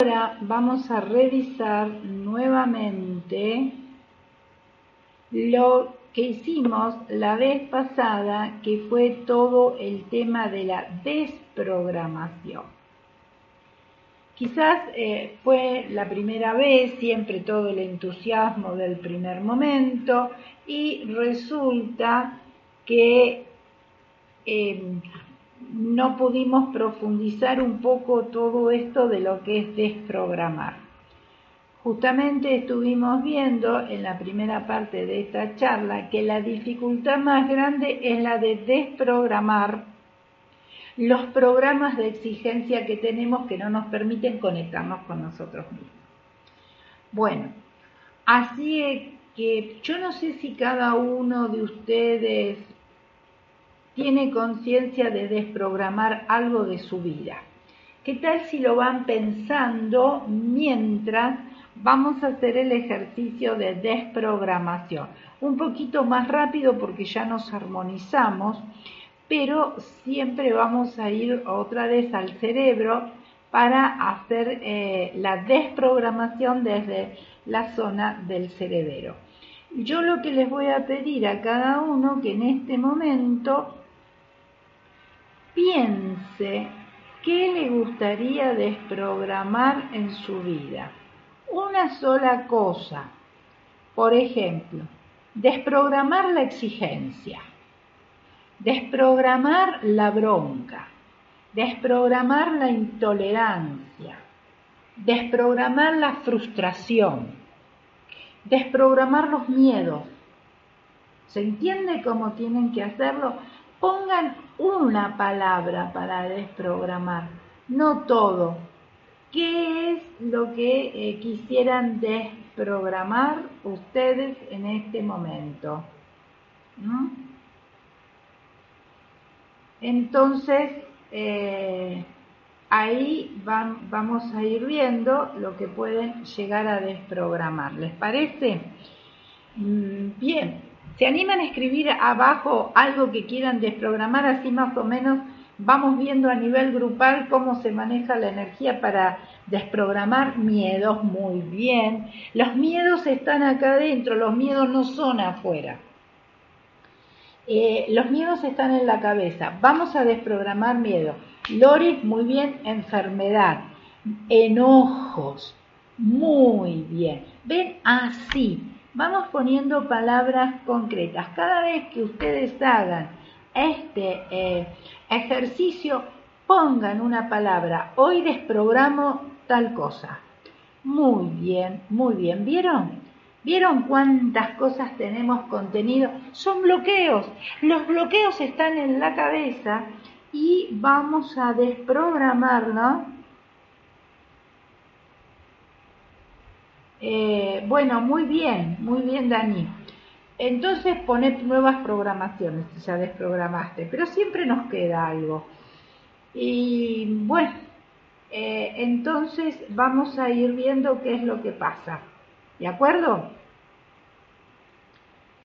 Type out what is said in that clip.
Ahora vamos a revisar nuevamente lo que hicimos la vez pasada, que fue todo el tema de la desprogramación. Quizás eh, fue la primera vez, siempre todo el entusiasmo del primer momento, y resulta que eh, no pudimos profundizar un poco todo esto de lo que es desprogramar. Justamente estuvimos viendo en la primera parte de esta charla que la dificultad más grande es la de desprogramar los programas de exigencia que tenemos que no nos permiten conectarnos con nosotros mismos. Bueno, así que yo no sé si cada uno de ustedes tiene conciencia de desprogramar algo de su vida. ¿Qué tal si lo van pensando mientras vamos a hacer el ejercicio de desprogramación? Un poquito más rápido porque ya nos armonizamos, pero siempre vamos a ir otra vez al cerebro para hacer eh, la desprogramación desde la zona del cerebro. Yo lo que les voy a pedir a cada uno que en este momento piense qué le gustaría desprogramar en su vida. Una sola cosa. Por ejemplo, desprogramar la exigencia, desprogramar la bronca, desprogramar la intolerancia, desprogramar la frustración, desprogramar los miedos. ¿Se entiende cómo tienen que hacerlo? Pongan una palabra para desprogramar, no todo. ¿Qué es lo que eh, quisieran desprogramar ustedes en este momento? ¿Mm? Entonces, eh, ahí vamos a ir viendo lo que pueden llegar a desprogramar. ¿Les parece? Mm, bien, ¿Se animan a escribir abajo algo que quieran desprogramar? Así más o menos vamos viendo a nivel grupal cómo se maneja la energía para desprogramar miedos. Muy bien. Los miedos están acá adentro, los miedos no son afuera. Eh, los miedos están en la cabeza. Vamos a desprogramar miedo. Lori, muy bien, enfermedad, enojos, muy bien. Ven así, vamos poniendo palabras concretas. Cada vez que ustedes hagan este eh, ejercicio, pongan una palabra. Hoy desprogramo tal cosa. Muy bien, muy bien. ¿Vieron? ¿Vieron cuántas cosas tenemos contenido? Son bloqueos. Los bloqueos están en la cabeza y vamos a desprogramarlo Eh, bueno, muy bien, muy bien Dani. Entonces poned nuevas programaciones, ya desprogramaste, pero siempre nos queda algo. Y bueno, eh, entonces vamos a ir viendo qué es lo que pasa. ¿De acuerdo?